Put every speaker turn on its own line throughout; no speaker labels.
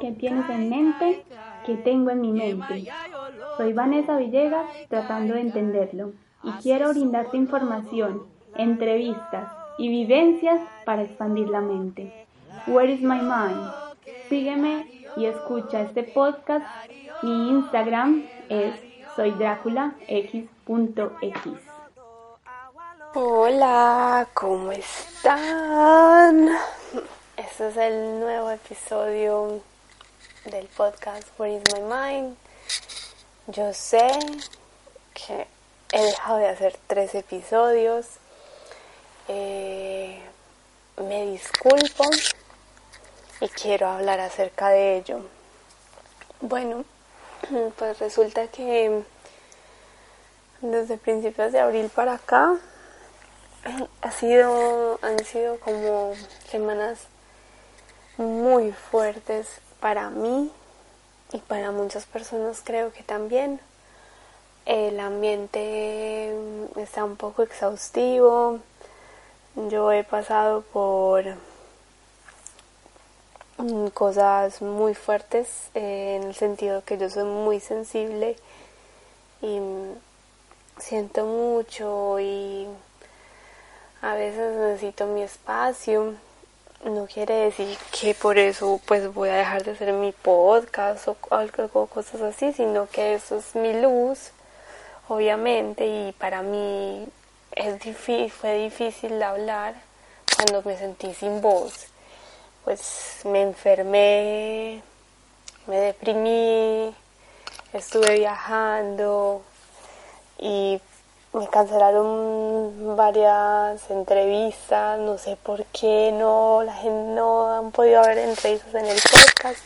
¿Qué tienes en mente? ¿Qué tengo en mi mente? Soy Vanessa Villegas tratando de entenderlo y quiero brindarte información, entrevistas y vivencias para expandir la mente. Where is my mind? Sígueme y escucha este podcast. Mi Instagram es soydráculax.x.
Hola, ¿cómo están? Este es el nuevo episodio del podcast Where is My Mind. Yo sé que he dejado de hacer tres episodios. Eh, me disculpo y quiero hablar acerca de ello. Bueno, pues resulta que desde principios de abril para acá ha sido, han sido como semanas muy fuertes para mí y para muchas personas creo que también. El ambiente está un poco exhaustivo. Yo he pasado por cosas muy fuertes eh, en el sentido que yo soy muy sensible y siento mucho y a veces necesito mi espacio no quiere decir que por eso pues voy a dejar de hacer mi podcast o algo, cosas así, sino que eso es mi luz, obviamente, y para mí es fue difícil hablar cuando me sentí sin voz. Pues me enfermé, me deprimí, estuve viajando y me cancelaron varias entrevistas, no sé por qué no, la gente no han podido haber entrevistas en el podcast,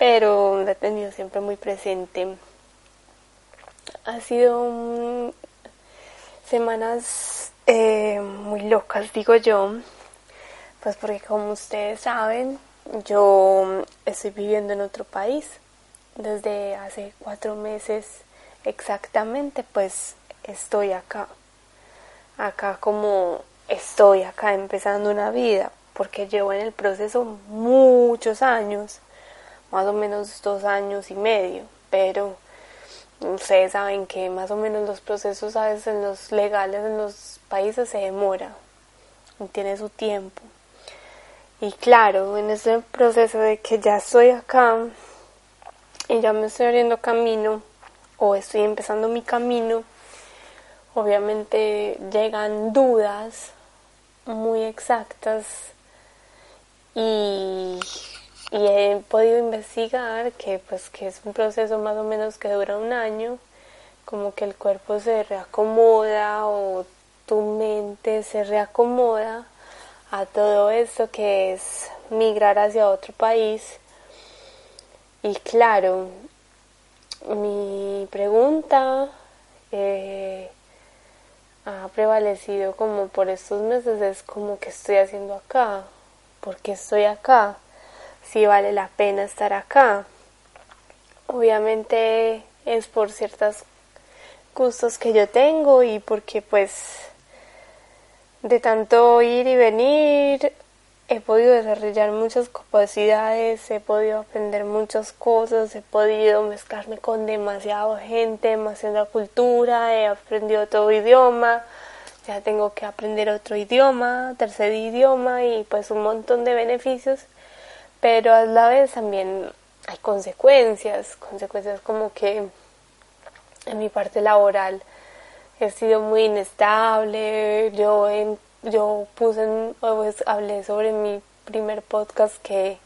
pero la he tenido siempre muy presente. Ha sido semanas eh, muy locas, digo yo, pues porque como ustedes saben, yo estoy viviendo en otro país desde hace cuatro meses exactamente, pues estoy acá, acá como estoy acá empezando una vida, porque llevo en el proceso muchos años, más o menos dos años y medio, pero ustedes saben que más o menos los procesos a veces en los legales en los países se demora y tiene su tiempo. Y claro, en ese proceso de que ya estoy acá y ya me estoy abriendo camino o estoy empezando mi camino, obviamente llegan dudas muy exactas y, he podido investigar que pues que es un proceso más o menos que dura un año como que el cuerpo se reacomoda o tu mente se reacomoda a todo esto que es migrar hacia otro país. Y claro mi pregunta eh, ha prevalecido como por estos meses es como que estoy haciendo acá, porque estoy acá, si vale la pena estar acá. Obviamente es por ciertos gustos que yo tengo y porque pues de tanto ir y venir he podido desarrollar muchas capacidades, he podido aprender muchas cosas, he podido mezclarme con demasiada gente, demasiada cultura, he aprendido otro idioma, ya tengo que aprender otro idioma, tercer idioma y pues un montón de beneficios, pero a la vez también hay consecuencias, consecuencias como que en mi parte laboral he sido muy inestable, yo he yo puse, pues, hablé sobre mi primer podcast que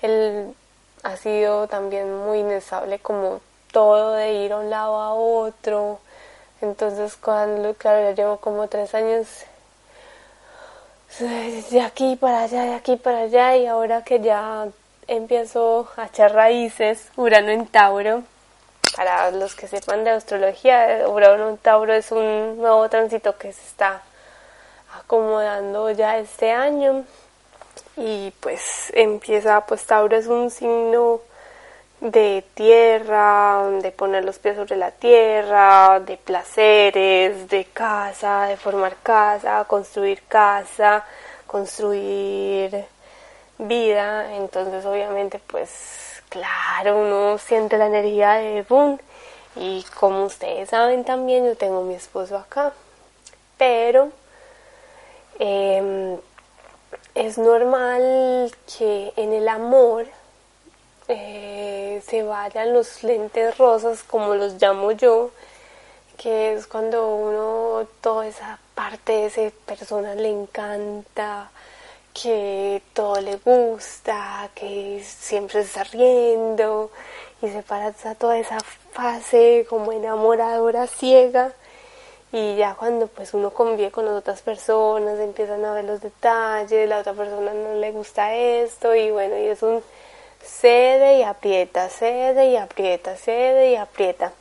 él ha sido también muy inestable como todo de ir a un lado a otro, Entonces cuando, claro, ya llevo como tres años de aquí para allá, de aquí para allá y ahora que ya empiezo a echar raíces, Urano en Tauro, para los que sepan de astrología, Urano en Tauro es un nuevo tránsito que se está acomodando ya este año. Y pues empieza, pues Tauro es un signo de tierra, de poner los pies sobre la tierra, de placeres, de casa, de formar casa, construir casa, construir vida, entonces obviamente pues claro, uno siente la energía de boom y como ustedes saben también yo tengo mi esposo acá, pero em, es normal que en el amor eh, se vayan los lentes rosas, como los llamo yo, que es cuando uno, toda esa parte de esa persona le encanta, que todo le gusta, que siempre está riendo y se pasa toda esa fase como enamoradora ciega y ya cuando pues uno convive con las otras personas empiezan a ver los detalles, la otra persona no le gusta esto y bueno, y es un cede y aprieta, cede y aprieta, cede y aprieta.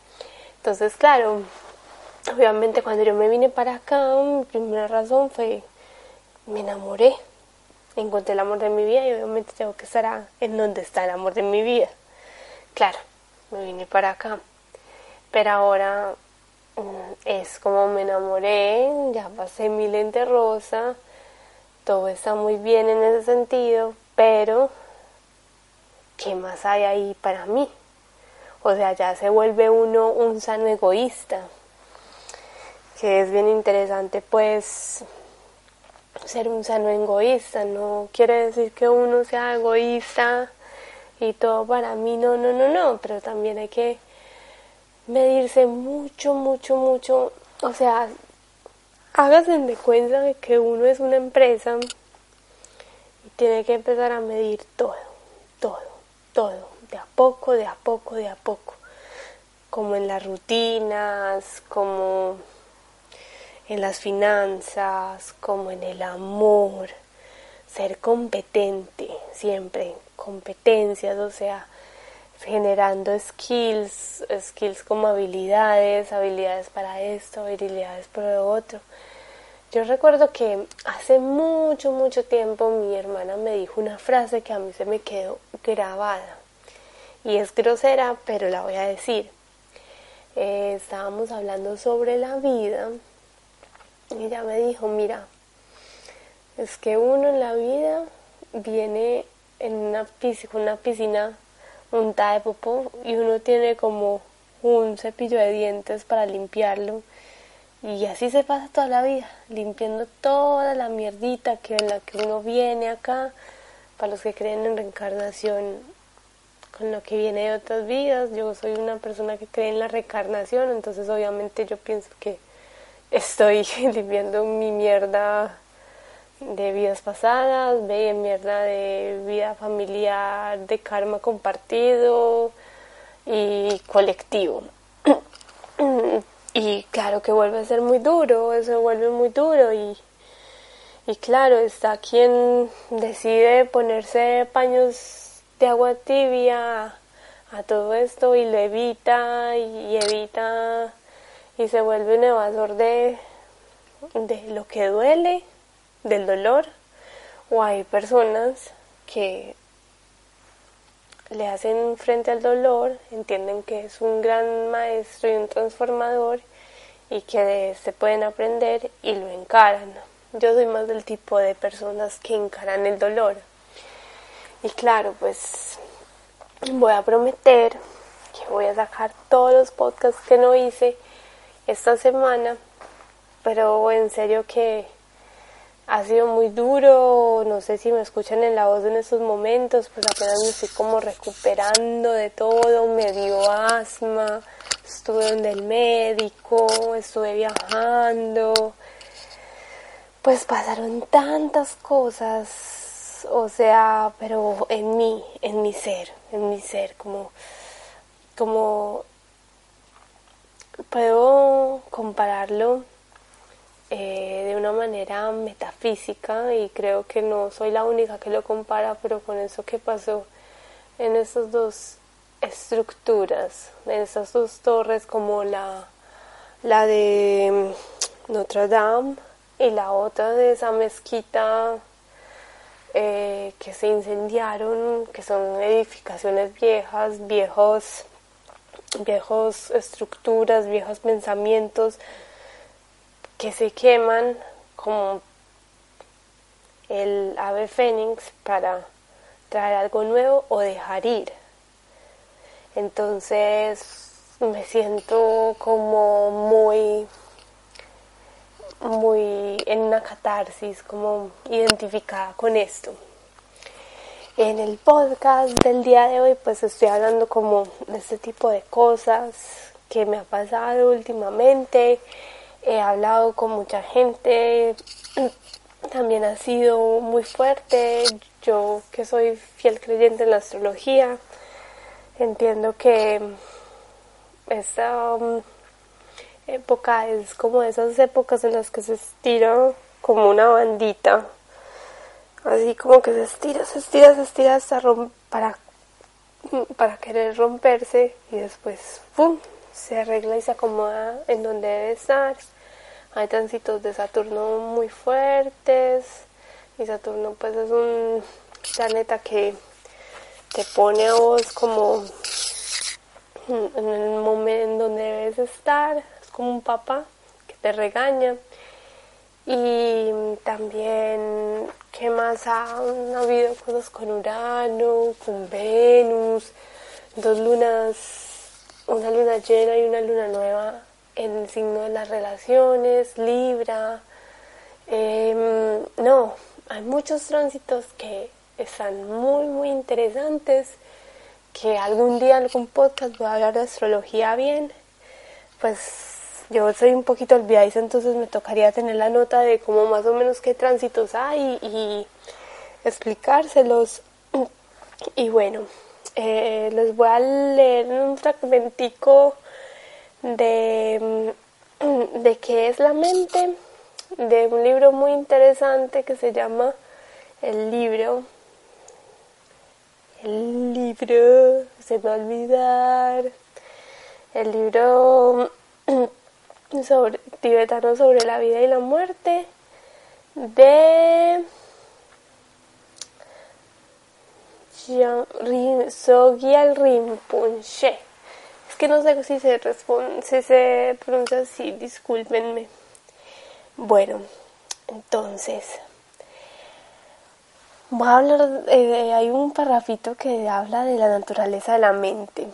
Entonces, claro, obviamente cuando yo me vine para acá, mi primera razón fue me enamoré, encontré el amor de mi vida y obviamente tengo que estar en donde está el amor de mi vida. Claro, me vine para acá, pero ahora es como me enamoré, ya pasé mi lente rosa, todo está muy bien en ese sentido, pero ¿qué más hay ahí para mí? O sea, ya se vuelve uno un sano egoísta, que es bien interesante pues ser un sano egoísta, no quiere decir que uno sea egoísta y todo para mí, no, no, no, no, pero también hay que medirse mucho, mucho, mucho. O sea, háganse de cuenta de que uno es una empresa y tiene que empezar a medir todo, todo, todo, de a poco, de a poco, de a poco. Como en las rutinas, como en las finanzas, como en el amor. Ser competente, siempre, competencias, o sea, generando skills, skills como habilidades, habilidades para esto, habilidades para lo otro. Yo recuerdo que hace mucho, mucho tiempo mi hermana me dijo una frase que a mí se me quedó grabada. Y es grosera, pero la voy a decir. Eh, estábamos hablando sobre la vida y ella me dijo, mira, es que uno en la vida viene en una una piscina untada de popó y uno tiene como un cepillo de dientes para limpiarlo. Y así se pasa toda la vida limpiando toda la mierdita que en la que uno viene acá para los que creen en reencarnación con lo que viene de otras vidas. Yo soy una persona que cree en la reencarnación entonces obviamente yo pienso que estoy limpiando mi mierda de vidas pasadas, de mierda de vida familiar, de karma compartido y colectivo. y claro que vuelve a ser muy duro, eso vuelve muy duro y, y claro, está quien decide ponerse paños de agua tibia a todo esto y lo evita y, evita y se vuelve un evasor de, de lo que duele del dolor o hay personas que le hacen frente al dolor, entienden que es un gran maestro y un transformador y que se pueden aprender y lo encaran. Yo soy más del tipo de personas que encaran el dolor. Y claro, pues voy a prometer que voy a sacar todos los podcasts que no hice esta semana, pero en serio que ha sido muy duro, no sé si me escuchan en la voz en estos momentos, pues apenas me estoy como recuperando de todo, me dio asma, estuve donde el médico, estuve viajando, pues pasaron tantas cosas, o sea, pero en mí, en mi ser, en mi ser, como, como puedo compararlo eh, de una manera metafísica y creo que no soy la única que lo compara, pero con eso que pasó en estas dos estructuras, en estas dos torres como la, la de Notre Dame y la otra de esa mezquita eh, que se incendiaron, que son edificaciones viejas, viejos, viejos estructuras, viejos pensamientos que se queman como el ave fénix para traer algo nuevo o dejar ir. Entonces me siento como muy muy en una catarsis, como identificada con esto. En el podcast del día de hoy pues estoy hablando como de este tipo de cosas que me ha pasado últimamente. He hablado con mucha gente, también ha sido muy fuerte. Yo que soy fiel creyente en la astrología, entiendo que esta um, época es como esas épocas en las que se estira como una bandita, así como que se estira, se estira, se estira hasta para, para querer romperse y después ¡pum! Se arregla y se acomoda en donde debe estar. Hay tránsitos de Saturno muy fuertes y Saturno pues es un planeta que te pone a vos como en el momento donde debes estar, como un papá que te regaña. Y también, ¿qué más ha, habido cosas con Urano, con Venus, dos lunas, una luna llena y una luna nueva en el signo de las relaciones, Libra. Em, no, hay muchos tránsitos que están muy, muy interesantes, que algún día algún podcast voy a hablar de astrología bien, pues yo soy un poquito olvidadiza, entonces me tocaría tener la nota de cómo más o menos qué tránsitos hay y explicárselos. Y bueno, eh, les voy a leer un fragmentico de, de qué es la mente, de un libro muy interesante que se llama El libro. El libro, se me va a olvidar. El libro sobre, tibetano sobre la vida y la muerte de Sogyal Rinpoche. Es que no sé si se, responde, si se pronuncia así, discúlpenme. Bueno, entonces, voy a hablar, eh, hay un parrafito que habla de la naturaleza de la mente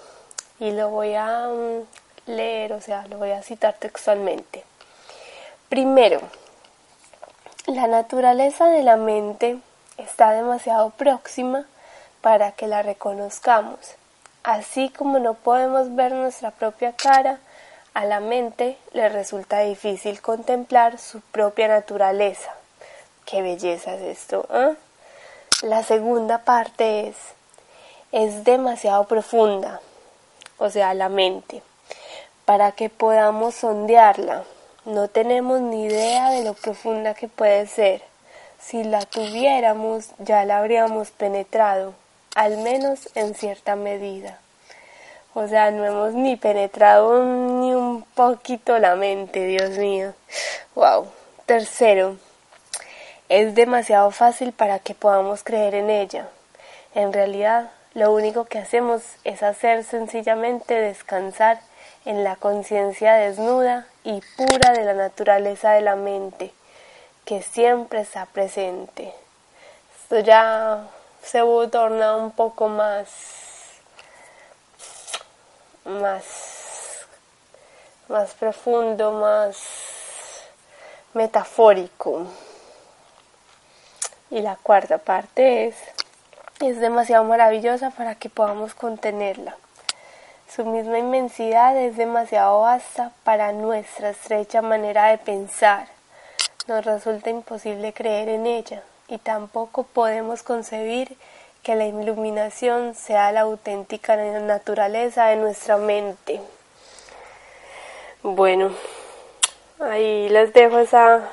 y lo voy a mm, leer, o sea, lo voy a citar textualmente. Primero, la naturaleza de la mente está demasiado próxima para que la reconozcamos. Así como no podemos ver nuestra propia cara, a la mente le resulta difícil contemplar su propia naturaleza. Qué belleza es esto. ¿eh? La segunda parte es, es demasiado profunda, o sea, la mente para que podamos sondearla. No tenemos ni idea de lo profunda que puede ser. Si la tuviéramos, ya la habríamos penetrado, al menos en cierta medida. O sea, no hemos ni penetrado ni un poquito la mente, Dios mío. Wow. Tercero, es demasiado fácil para que podamos creer en ella. En realidad, lo único que hacemos es hacer sencillamente descansar en la conciencia desnuda y pura de la naturaleza de la mente, que siempre está presente. Esto ya se torna un poco más, más, más profundo, más metafórico. Y la cuarta parte es, es demasiado maravillosa para que podamos contenerla. Su misma inmensidad es demasiado vasta para nuestra estrecha manera de pensar. Nos resulta imposible creer en ella y tampoco podemos concebir que la iluminación sea la auténtica naturaleza de nuestra mente. Bueno, ahí les dejo esas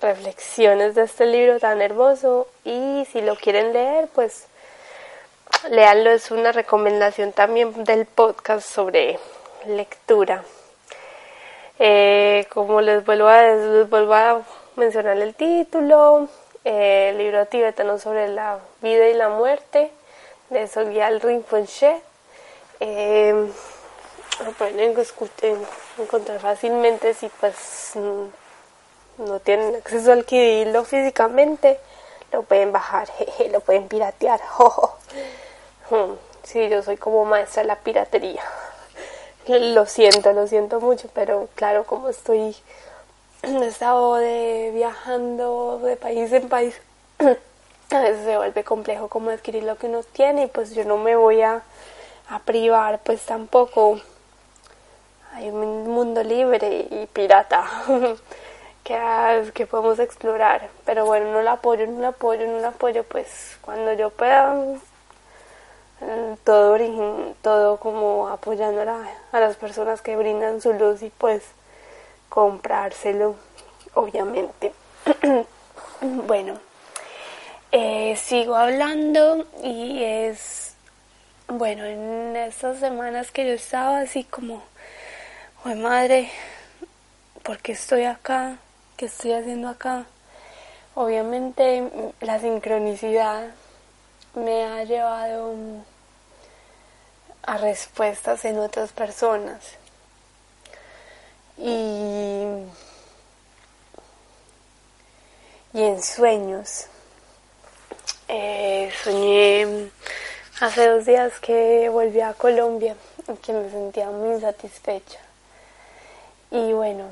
reflexiones de este libro tan hermoso y si lo quieren leer, pues léanlo, es una recomendación también del podcast sobre lectura. Eh, como les vuelvo, a, les vuelvo a mencionar el título, eh, el libro tibetano sobre la vida y la muerte de Sogyal Rinpoche. Eh, lo pueden encontrar fácilmente si pues no tienen acceso al adquirirlo físicamente, lo pueden bajar, lo pueden piratear. Sí, yo soy como maestra de la piratería. Lo siento, lo siento mucho, pero claro, como estoy he estado de viajando de país en país, a veces se vuelve complejo como adquirir lo que uno tiene y pues yo no me voy a, privar pues tampoco. Hay un mundo libre y pirata que, que podemos explorar, pero bueno, no lo apoyo, no lo apoyo, no lo apoyo, pues cuando yo pueda todo origen, todo como apoyando a, a las personas que brindan su luz y pues comprárselo, obviamente. bueno, eh, sigo hablando y es, bueno, en estas semanas que yo estaba así como, oh madre, ¿por qué estoy acá? ¿Qué estoy haciendo acá? Obviamente la sincronicidad me ha llevado a respuestas en otras personas y, y en sueños. Eh, soñé hace dos días que volví a Colombia y que me sentía muy insatisfecha. Y bueno,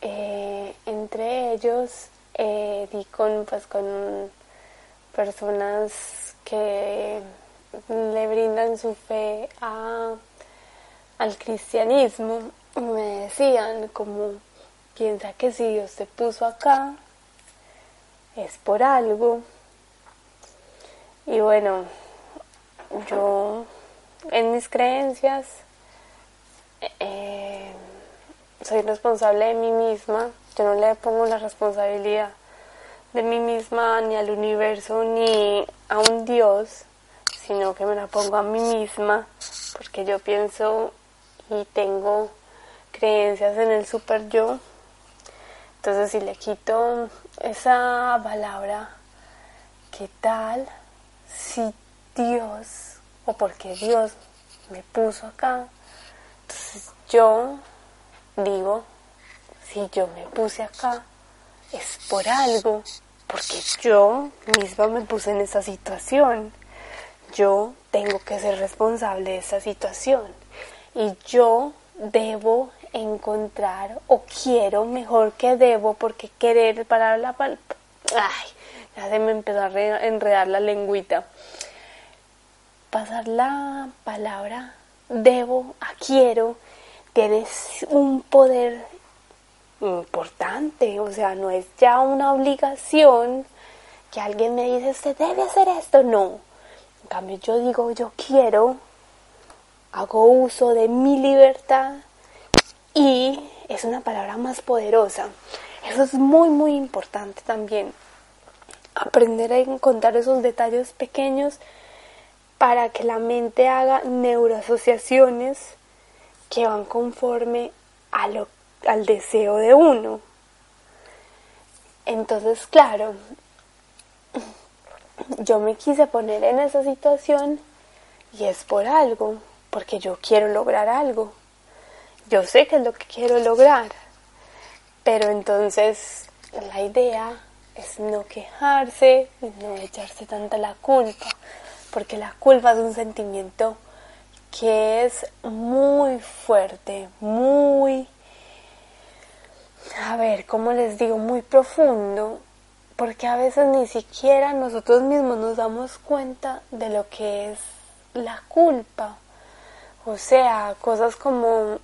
eh, entre ellos eh, di con, pues, con personas que le brindan su fe a, al cristianismo me decían como, piensa que si Dios te puso acá, es por algo. Y bueno, yo en mis creencias eh, soy responsable de mí misma, yo no le pongo la responsabilidad de mí misma ni al universo ni a un Dios, sino que me la pongo a mí misma porque yo pienso y tengo creencias en el super yo. Entonces si le quito esa palabra, ¿qué tal si Dios, o porque Dios me puso acá? Entonces yo digo, si yo me puse acá, es por algo, porque yo misma me puse en esa situación. Yo tengo que ser responsable de esa situación. Y yo debo encontrar o quiero mejor que debo porque querer para la ay ya se me empezó a enredar la lengüita. Pasar la palabra debo a quiero tienes un poder importante o sea no es ya una obligación que alguien me dice usted debe hacer esto no. En cambio yo digo yo quiero hago uso de mi libertad y es una palabra más poderosa. Eso es muy, muy importante también. Aprender a encontrar esos detalles pequeños para que la mente haga neuroasociaciones que van conforme al deseo de uno. Entonces, claro, yo me quise poner en esa situación y es por algo, porque yo quiero lograr algo yo sé que es lo que quiero lograr, pero entonces la idea es no quejarse, no echarse tanta la culpa, porque la culpa es un sentimiento que es muy fuerte, muy, a ver, ¿cómo les digo? Muy profundo, porque a veces ni siquiera nosotros mismos nos damos cuenta de lo que es la culpa. O sea, cosas como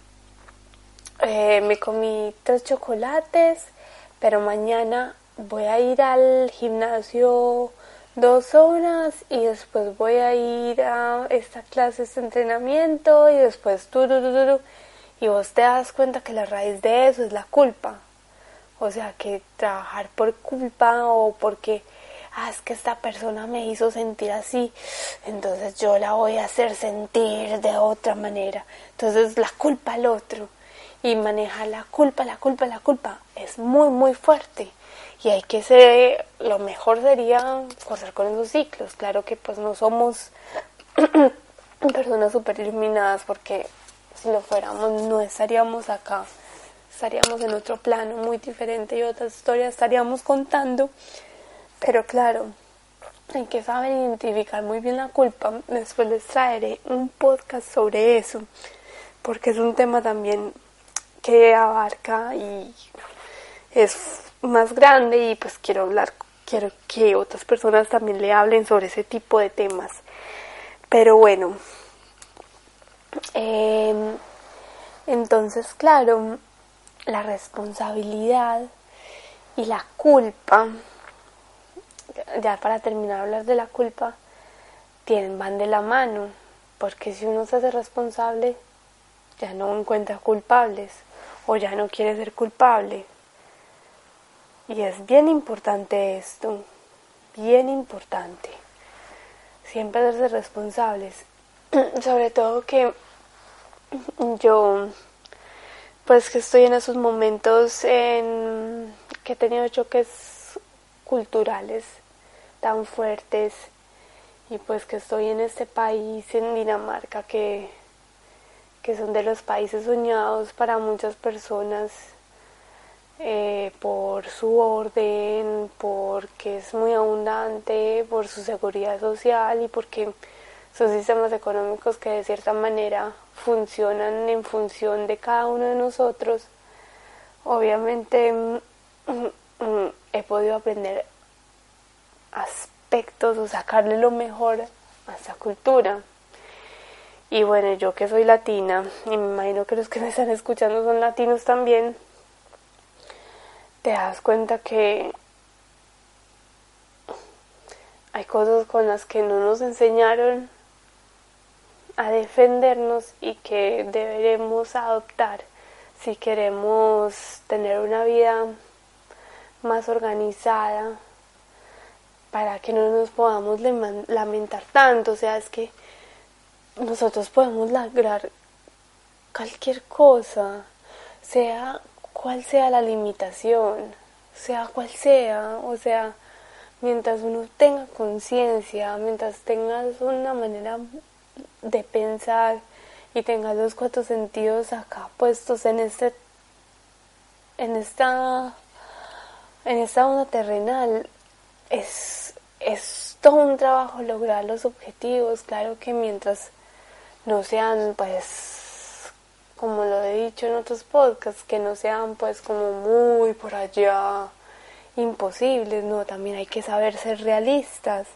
eh, me comí tres chocolates, pero mañana voy a ir al gimnasio dos horas y después voy a ir a esta clase, este entrenamiento y después tu, Y vos te das cuenta que la raíz de eso es la culpa. O sea, que trabajar por culpa o porque, ah, es que esta persona me hizo sentir así, entonces yo la voy a hacer sentir de otra manera. Entonces la culpa al otro. Y manejar la culpa, la culpa, la culpa es muy, muy fuerte. Y hay que ser, lo mejor sería correr con esos ciclos. Claro que pues no somos personas super iluminadas porque si lo fuéramos no estaríamos acá, estaríamos en otro plano muy diferente y otra historia estaríamos contando, pero claro, hay que saber identificar muy bien la culpa. Después les traeré un podcast sobre eso, porque es un tema también abarca y es más grande y pues quiero hablar, quiero que otras personas también le hablen sobre ese tipo de temas. Pero bueno, em, entonces claro, la responsabilidad y la culpa, ya para terminar hablar de la culpa, tienen, van de la mano, porque si uno se hace responsable, ya no encuentra culpables o ya no quiere ser culpable. Y es bien importante esto, bien importante siempre ser responsables. Sobre todo que yo, pues que estoy en esos momentos en que he tenido choques culturales tan fuertes y pues que estoy en este país, en Dinamarca, que, que son de los países soñados para muchas personas eh, por su orden, porque es muy abundante, por su seguridad social y porque sus sistemas económicos que de cierta manera funcionan en función de cada uno de nosotros, obviamente mm, mm, he podido aprender aspectos o sacarle lo mejor a esta cultura. Y bueno, yo que soy latina, y me imagino que los que me están escuchando son latinos también, te das cuenta que hay cosas con las que no nos enseñaron a defendernos y que deberemos adoptar si queremos tener una vida más organizada para que no nos podamos lamentar tanto. O sea, es que nosotros podemos lograr cualquier cosa, sea cual sea la limitación, sea cual sea, o sea, mientras uno tenga conciencia, mientras tengas una manera de pensar y tengas los cuatro sentidos acá puestos en este en esta en esta onda terrenal es es todo un trabajo lograr los objetivos. Claro que mientras no sean pues como lo he dicho en otros podcasts, que no sean pues como muy por allá imposibles, no, también hay que saber ser realistas.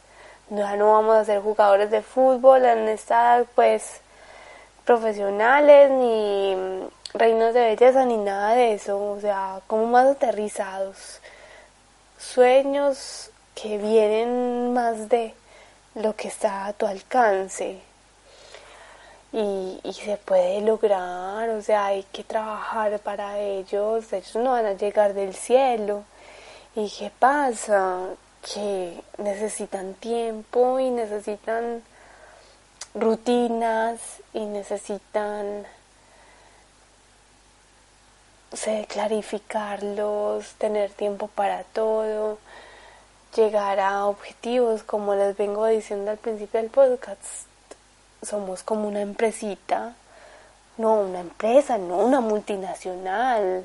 Ya no vamos a ser jugadores de fútbol en esta pues profesionales ni reinos de belleza ni nada de eso, o sea, como más aterrizados. Sueños que vienen más de lo que está a tu alcance, y, y, se puede lograr, o sea, hay que trabajar para ellos, ellos no van a llegar del cielo. ¿Y qué pasa? Que necesitan tiempo y necesitan rutinas y necesitan sé, clarificarlos, tener tiempo para todo, llegar a objetivos, como les vengo diciendo al principio del podcast somos como una empresita, no una empresa, no una multinacional.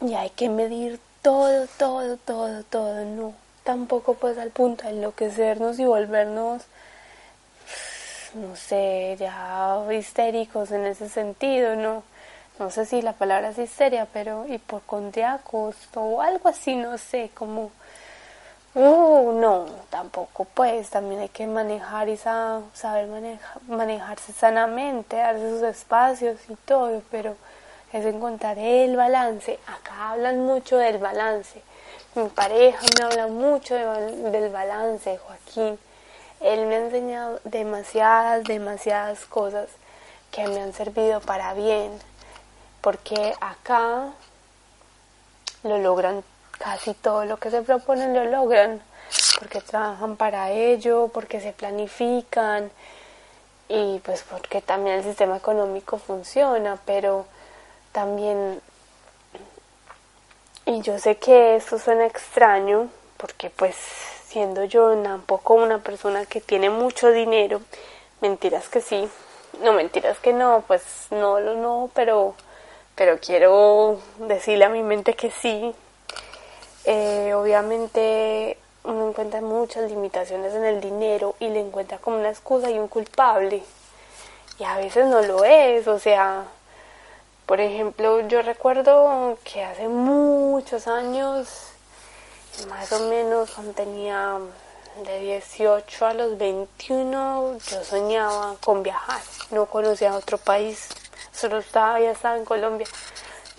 Y hay que medir todo, todo, todo, todo, no. Tampoco pues al punto de enloquecernos y volvernos, no sé, ya histéricos en ese sentido, ¿no? No sé si la palabra es histeria, pero hipocondriacos o algo así, no sé, como Uh, no, tampoco pues, también hay que manejar y saber manejarse sanamente, darse sus espacios y todo, pero es encontrar el balance. Acá hablan mucho del balance. Mi pareja me habla mucho del balance, Joaquín. Él me ha enseñado demasiadas, demasiadas cosas, que me han servido para bien, porque acá lo logran casi todo lo que se proponen lo logran porque trabajan para ello, porque se planifican y pues porque también el sistema económico funciona, pero también y yo sé que esto suena extraño porque pues siendo yo tampoco una persona que tiene mucho dinero, mentiras que sí, no mentiras que no, pues no lo no, pero pero quiero decirle a mi mente que sí. Eh, obviamente uno encuentra muchas limitaciones en el dinero y le encuentra como una excusa y un culpable. Y a veces no lo es, o sea, por ejemplo, yo recuerdo que hace muchos años, más o menos cuando tenía de 18 a los 21, yo soñaba con viajar, no conocía otro país, solo estaba, ya estaba en Colombia,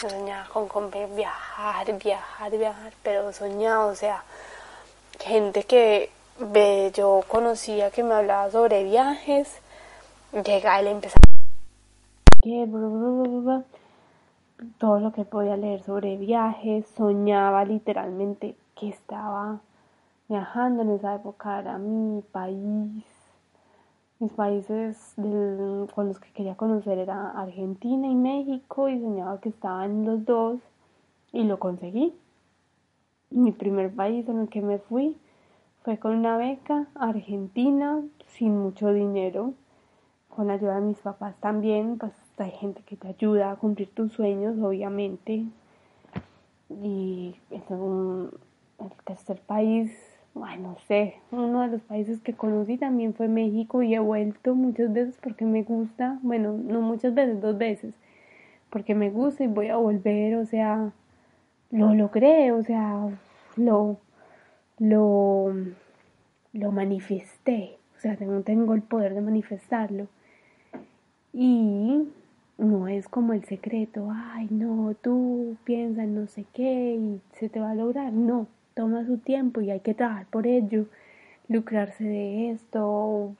yo soñaba con, con viajar, viajar, viajar, pero soñaba, o sea, gente que ve, yo conocía que me hablaba sobre viajes, llega le empezaba todo lo que podía leer sobre viajes, soñaba literalmente que estaba viajando en esa época, era mi país, mis países con los que quería conocer era Argentina y México y soñaba que estaban los dos y lo conseguí. Mi primer país en el que me fui fue con una beca a Argentina sin mucho dinero, con ayuda de mis papás también, pues hay gente que te ayuda a cumplir tus sueños, obviamente. Y es un, el tercer país, bueno, no sé, uno de los países que conocí también fue México y he vuelto muchas veces porque me gusta, bueno, no muchas veces, dos veces, porque me gusta y voy a volver, o sea, lo logré, o sea, lo, lo, lo manifesté, o sea, tengo, tengo el poder de manifestarlo. Y no es como el secreto, ay, no, tú piensas no sé qué y se te va a lograr. No, toma su tiempo y hay que trabajar por ello, lucrarse de esto,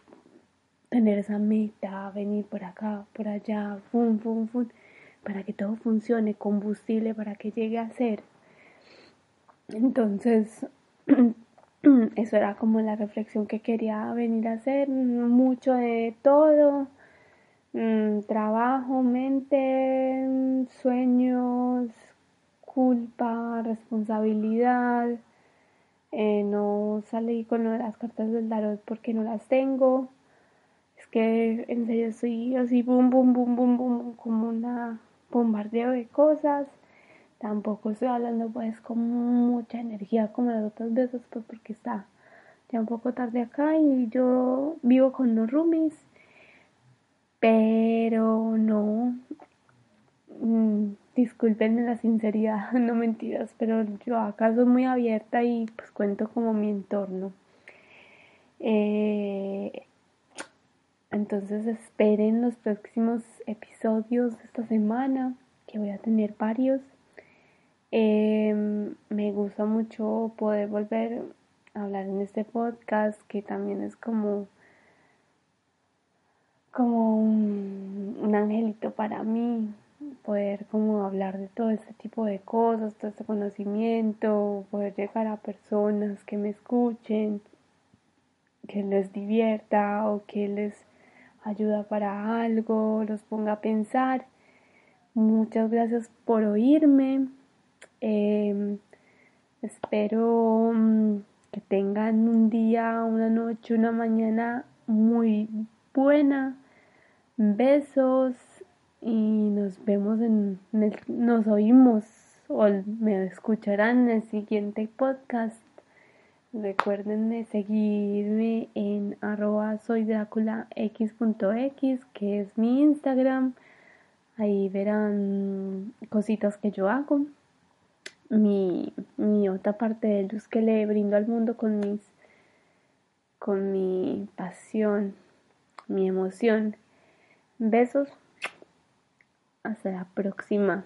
tener esa meta, venir por acá, por allá, fum, fum, fum, para que todo funcione, combustible para que llegue a ser. Entonces, eso era como la reflexión que quería venir a hacer, mucho de todo, mm, trabajo, mente, sueños, culpa, responsabilidad. Eh, no salí con las cartas del tarot porque no las tengo. Es que en serio estoy así, boom, boom, boom, boom, boom, como una bombardeo de cosas tampoco estoy hablando pues con mucha energía como las otras veces pues porque está ya un poco tarde acá y yo vivo con los roomies pero no mm, disculpenme la sinceridad no mentiras pero yo acá soy muy abierta y pues cuento como mi entorno. Eh, entonces esperen los próximos episodios de esta semana que voy a tener varios. Em, me gusta mucho poder volver a hablar en este podcast que también es como como un, angelito para mí poder como hablar de todo este tipo de cosas, todo este conocimiento, poder llegar a personas que me escuchen, que les divierta o que les ayuda para algo, los ponga a pensar. Muchas gracias por oírme. Em, espero mm, que tengan un día, una noche, una mañana muy buena. Besos y nos vemos en, nos oímos o me escucharán en el siguiente podcast. Recuerden seguirme en arroba que es mi Instagram. Ahí verán cositas que yo hago mi, mi otra parte de luz que le brindo al mundo con mis con mi pasión, mi emoción. Besos. Hasta la próxima.